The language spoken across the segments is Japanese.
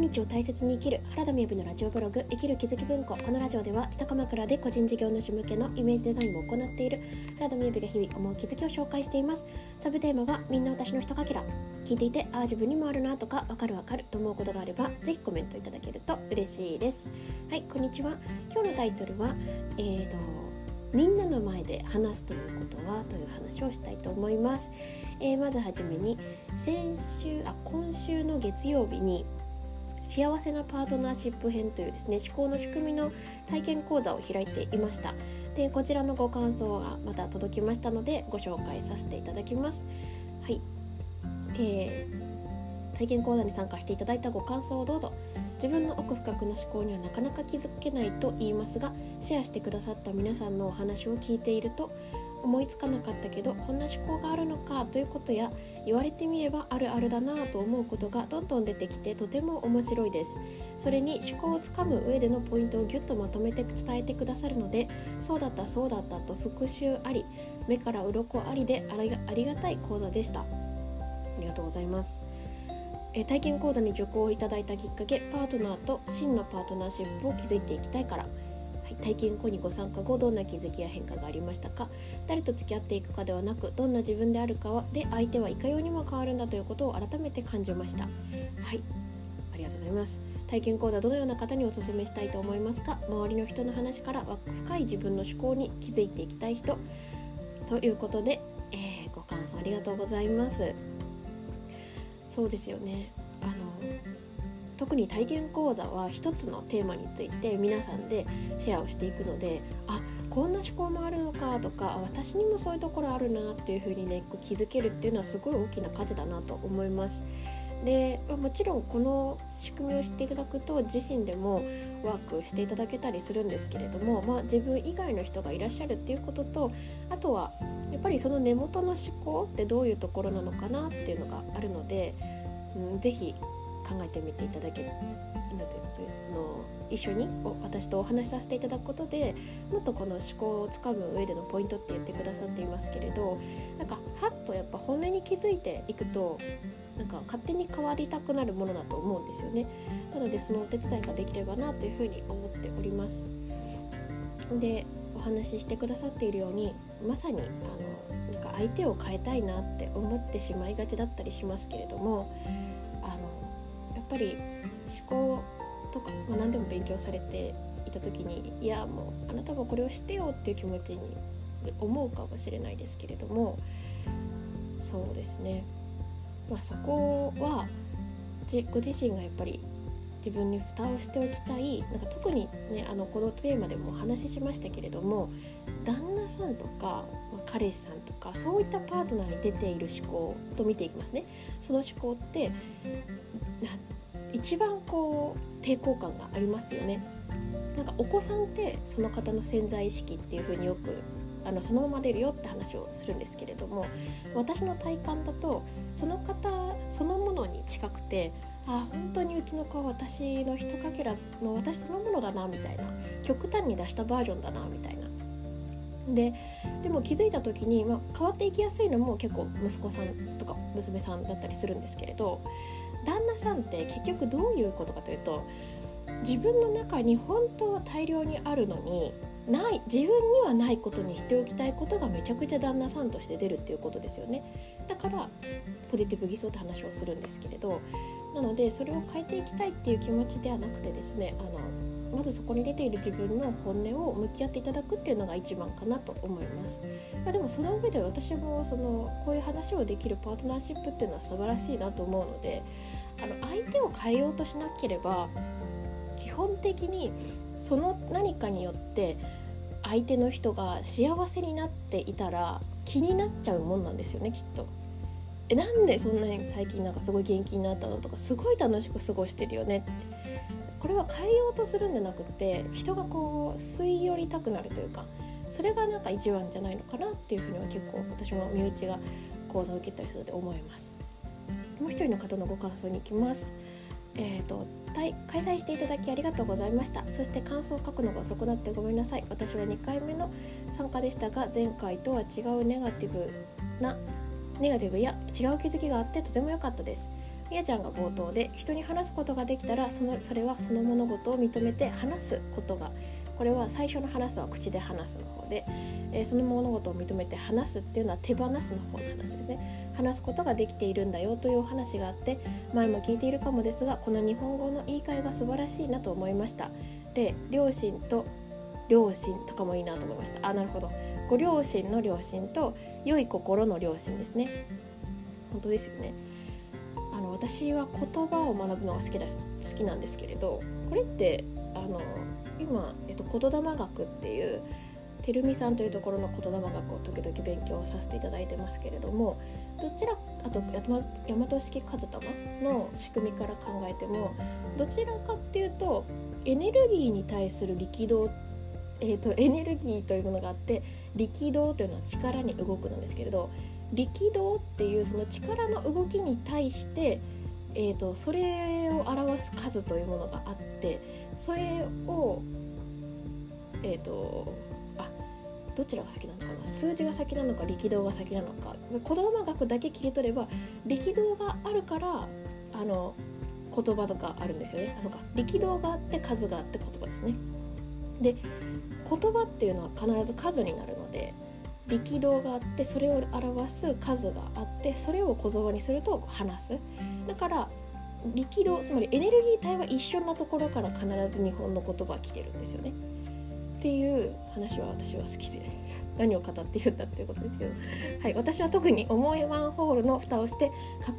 日を大切に生きる原田美由のラジオブログ生きる気づき文庫このラジオでは北鎌倉で個人事業主向けのイメージデザインを行っている原田美由が日々思う気づきを紹介しています。サブテーマはみんな私のひとかけら聞いていてああ自分にもあるなとかわかるわかると思うことがあればぜひコメントいただけると嬉しいです。はいこんにちは。今日のタイトルはえーとみんなの前で話すということはという話をしたいと思います、えー、まずはじめに先週あ今週の月曜日に幸せなパートナーシップ編というですね思考の仕組みの体験講座を開いていました。でこちらのご感想がまた届きましたのでご紹介させていただきます。はい、えー、体験講座に参加していただいたご感想をどうぞ。自分の奥深くの思考にはなかなか気づけないと言いますがシェアしてくださった皆さんのお話を聞いていると思いつかなかったけどこんな思考があるのかということや言われてみればあるあるだなと思うことがどんどん出てきてとても面白いです。それに思考をつかむ上でのポイントをギュッとまとめて伝えてくださるのでそうだったそうだったと復習あり目から鱗ありでありがたい講座でした。ありがとうございます。え体験講座に受講いただいたきっかけパートナーと真のパートナーシップを築いていきたいから。体験後にご参加後どんな気づきや変化がありましたか？誰と付き合っていくかではなくどんな自分であるかはで相手はいかようにも変わるんだということを改めて感じました。はい。ありがとうございます。体験講座どのような方にお勧めしたいと思いますか？周りの人の話から深い自分の思考に気づいていきたい人ということで、えー、ご感想ありがとうございます。そうですよね。あの特に体験講座は一つのテーマについて皆さんでシェアをしていくのであこんな思考もあるのかとか私にもそういうところあるなっていうふうにね気づけるっていうのはすごい大きな価値だなと思います。でもちろんこの仕組みを知っていただくと自身でもワークしていただけたりするんですけれども、まあ、自分以外の人がいらっしゃるっていうこととあとはやっぱりその根元の思考ってどういうところなのかなっていうのがあるので、うん、ぜひ考えてみていただけるの一緒に私とお話しさせていただくことでもっとこの思考をつかむ上でのポイントって言ってくださっていますけれどなんかはっとやっぱ本音に気づいていくとなんか勝手に変わりたくなるものだと思うんですよね。なのでそのお手伝いができればなというふうに思っております。でお話ししてくださっているようにまさにあのなんか相手を変えたいなって思ってしまいがちだったりしますけれどもぱり思考とか、まあ、何でも勉強されていた時にいやもうあなたもこれを知ってよっていう気持ちに思うかもしれないですけれどもそうですね、まあ、そこはご自身がやっぱり自分に蓋をしておきたい。なんか特にねあのこのテーマでもお話ししましたけれども旦那さんとか、ま、彼氏さんとかそういったパートナーに出ている思考と見ていきますね。その思考って一番こう抵抗感がありますよね。なんかお子さんってその方の潜在意識っていう風によくあのそのまま出るよって話をするんですけれども私の体感だとその方そのものに近くてあ本当にうちの子は私のひとかけらの私そのものだなみたいな極端に出したバージョンだなみたいな。ででも気づいた時に、まあ、変わっていきやすいのも結構息子さんとか娘さんだったりするんですけれど旦那さんって結局どういうことかというと自分の中に本当は大量にあるのにない自分にはないことにしておきたいことがめちゃくちゃ旦那さんとして出るっていうことですよねだからポジティブ偽装って話をするんですけれどなのでそれを変えていきたいっていう気持ちではなくてですねあのまずそこに出ている自分の本音を向き合っていただくっていうのが一番かなと思いますまでもその上で私もそのこういう話をできるパートナーシップっていうのは素晴らしいなと思うのであの相手を変えようとしなければ基本的にその何かによって相手の人が幸せになっていたら気になっちゃうもんなんですよねきっと。えなんでそんなに最近なんかすごい元気になったのとかすごい楽しく過ごしてるよね？ってこれは変えようとするんじゃなくって人がこう吸い寄りたくなるというかそれがなんか一番じゃないのかなっていうふうには結構私も身内が講座を受けたりするので思います。もう一人の方のご感想に行きます。えーと、開催していただきありがとうございましたそして感想を書くのが遅くなってごめんなさい私は2回目の参加でしたが前回とは違うネガティブなネガティブや違う気づきがあってとても良かったです。みやちゃんが冒頭で人に話すことができたらそのそれはその物事を認めて話すことがこれは最初の話すは口で話すの方で、えー、その物事を認めて話すっていうのは手放すの方の話ですね。話すことができているんだよというお話があって前も聞いているかもですがこの日本語の言い換えが素晴らしいなと思いました。で両親と両親とかもいいなと思いました。あなるほど。ご両親の両親と良い心の両親ですね。本当ですよね。あの私は言葉を学ぶのが好きだ好きなんですけれどこれってあの今、えっと、言霊学っていうてるみさんというところの言霊学を時々勉強させていただいてますけれどもどちらあと大和式和玉の仕組みから考えてもどちらかっていうとエネルギーに対する力道、えーと、エネルギーというものがあって力道というのは力に動くなんですけれど力道っていうその力の動きに対してえーと、それを表す数というものがあってそれをえっ、ー、とあどちらが先なのかな数字が先なのか力道が先なのか子供学だけ切り取れば力道があるからあの言葉とかあるんですよね。あそうか。力道があって数があって言葉ですね。で言葉っていうのは必ず数になるので力道があってそれを表す数があってそれを言葉にすると話す。だから力道つまりエネルギー体は一緒なところから必ず日本の言葉は来てるんですよね。っていう話は私は好きで何を語っているんだっていうことですけど、はい、私は特に重いワンホールの蓋をして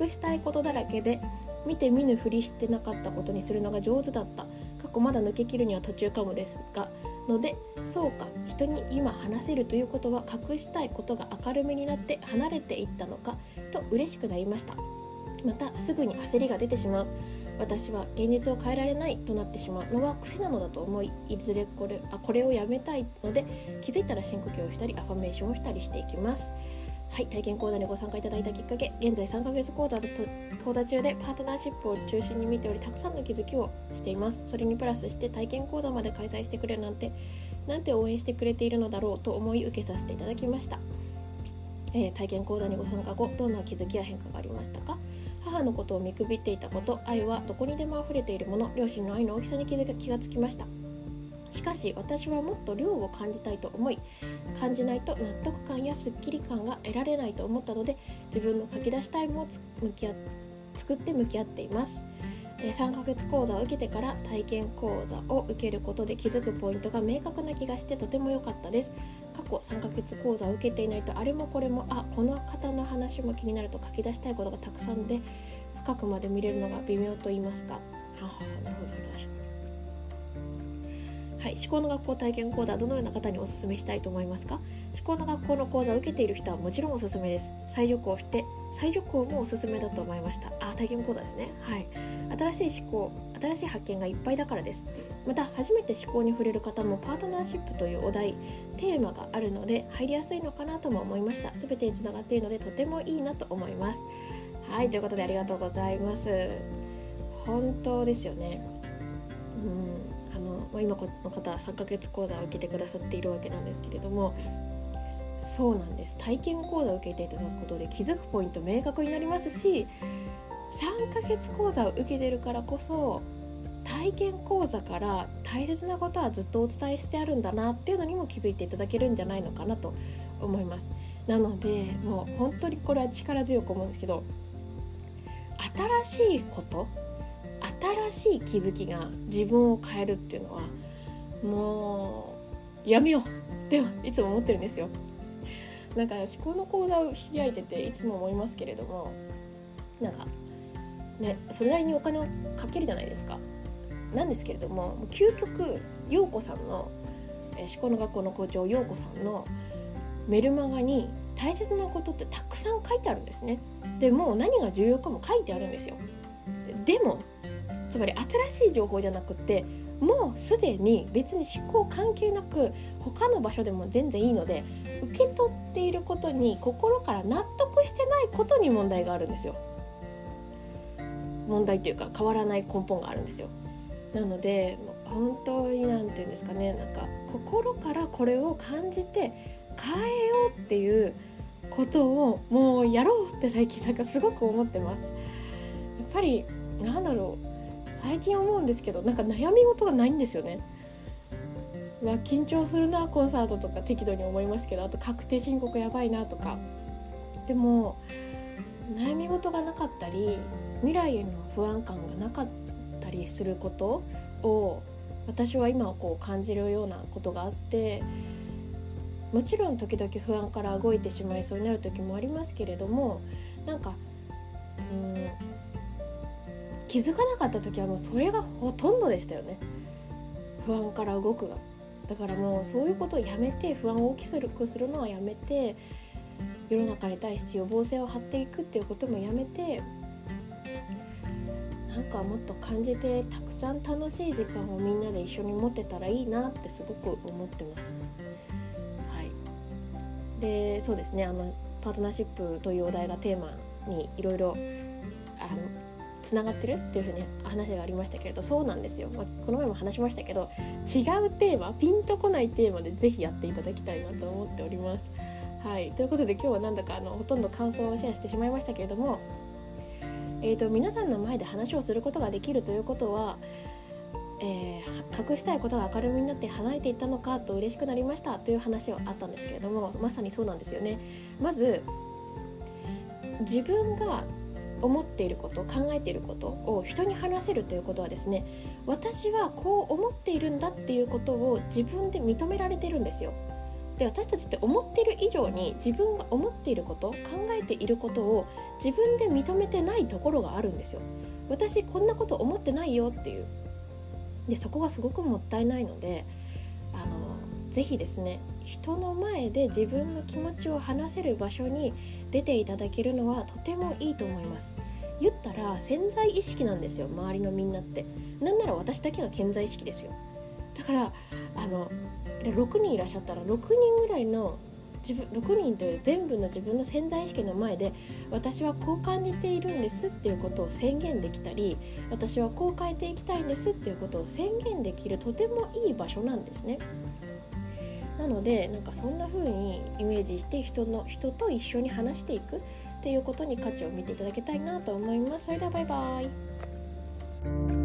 隠したいことだらけで見て見ぬふりしてなかったことにするのが上手だった。過去まだ抜けきるには途中かもですがのでそうか人に今話せるということは隠したいことが明るめになって離れていったのかと嬉しくなりました。またすぐに焦りが出てしまう。私は現実を変えられないとなってしまうのは癖なのだと思いいずれこれあこれをやめたいので気づいたら深呼吸をしたりアファメーションをしたりしていきます。はい、体験講座にご参加いただいたきっかけ現在3ヶ月講座と講座中でパートナーシップを中心に見ておりたくさんの気づきをしています。それにプラスして体験講座まで開催してくれるなんてなんて応援してくれているのだろうと思い受けさせていただきました、えー、体験講座にご参加後どんな気づきや変化がありましたか？母のことを見くびっていたこと愛はどこにでも溢れているもの両親の愛の大きさに気がつきました。しかし私はもっと量を感じたいと思い感じないと納得感やすっきり感が得られないと思ったので自分の書き出しタイムを向き合作って向き合っています。3ヶ月講座を受けてから体験講座を受けることで気づくポイントが明確な気がしてとても良かったです。過去3ヶ月講座を受けていないとあれもこれもあこの方の話も気になると書き出したいことがたくさんで深くまで見れるのが微妙と言いますか。はあなるほど確かにはい、思考の学校体験講座どのような方にお勧めしたいと思いますか？思考の学校の講座を受けている人はもちろんおすすめです。再受講して再受講もおすすめだと思いました。あ体験講座ですね。はい。新しい思考新しい発見がいっぱいだからです。また初めて思考に触れる方もパートナーシップというお題テーマがあるので入りやすいのかなとも思いました。全てにつながっているのでとてもいいなと思います。はいということでありがとうございます。本当ですよね。うん、まあ、今この方は3ヶ月講座を受けてくださっているわけなんですけれどもそうなんです。体験講座を受けていただくことで気づくポイント明確になりますし3ヶ月講座を受けてるからこそ体験講座から大切なことはずっとお伝えしてあるんだなっていうのにも気づいていただけるんじゃないのかなと思います。なのでもう本当にこれは力強く思うんですけど新しいこと新しい気づきが自分を変えるっていうのはもうやめようっていつも思ってるんですよ。なんか思考の講座を開いてていつも思いますけれどもなんかねそれなりにお金をかけるじゃないですか。なんですけれども究極陽子さんの、思考の学校の校長陽子さんのメルマガに大切なことってたくさん書いてあるんですね。でもう何が重要かも書いてあるんですよ。でもつまり新しい情報じゃなくてもうすでに別に思考関係なく他の場所でも全然いいので受け取っていることに心から納得してないことに問題があるんですよ。問題っていうか変わらない根本があるんですよ。なので本当に何て言うんですかねなんか心からこれを感じて変えようっていうことをもうやろうって最近なんかすごく思ってます。やっぱりなんだろう。最近思うんですけどなんか悩み事がないんですよね。ま、緊張するなコンサートとか適度に思いますけどあと確定申告やばいなとかでも悩み事がなかったり未来への不安感がなかったりすることを私は今こう感じるようなことがあってもちろん時々不安から動いてしまいそうになる時もありますけれどもなんかうん気づかなかった時はもうそれがほとんどでしたよね。不安から動くが。だからもうそういうことをやめて不安を大きくするのはやめて世の中に対して予防線を張っていくっていうこともやめてなんかもっと感じてたくさん楽しい時間をみんなで一緒に持てたらいいなってすごく思ってます。はい、でそうですね。あのパートナーシップというお題がテーマにいろいろつながってるっていうふうに話がありましたけれどそうなんですよ、まあ、この前も話しましたけど違うテーマピンとこないテーマで是非やっていただきたいなと思っております。はい、ということで今日はなんだかあのほとんど感想をシェアしてしまいましたけれどもえーと、皆さんの前で話をすることができるということは、えー、隠したいことが明るみになって離れていったのかと嬉しくなりましたという話はあったんですけれどもまさにそうなんですよね。まず自分が思っていること考えていることを人に話せるということはですね私はこう思っているんだっていうことを自分で認められてるんですよ。で私たちって思ってる以上に自分が思っていること考えていることを自分で認めてないところがあるんですよ。私こんなこと思ってないよっていうでそこがすごくもったいないのであのぜひですね人の前で自分の気持ちを話せる場所に出ていただけるのはとてもいいと思います。言ったら潜在意識なんですよ周りのみんなってなんなら私だけが潜在意識ですよだからあの6人いらっしゃったら6人ぐらいの自分6人という全部の自分の潜在意識の前で私はこう感じているんですっていうことを宣言できたり私はこう変えていきたいんですっていうことを宣言できるとてもいい場所なんですね。なのでなんかそんな風にイメージして人の人と一緒に話していくっていうことに価値を見ていただきたいなと思います。それではバイバイ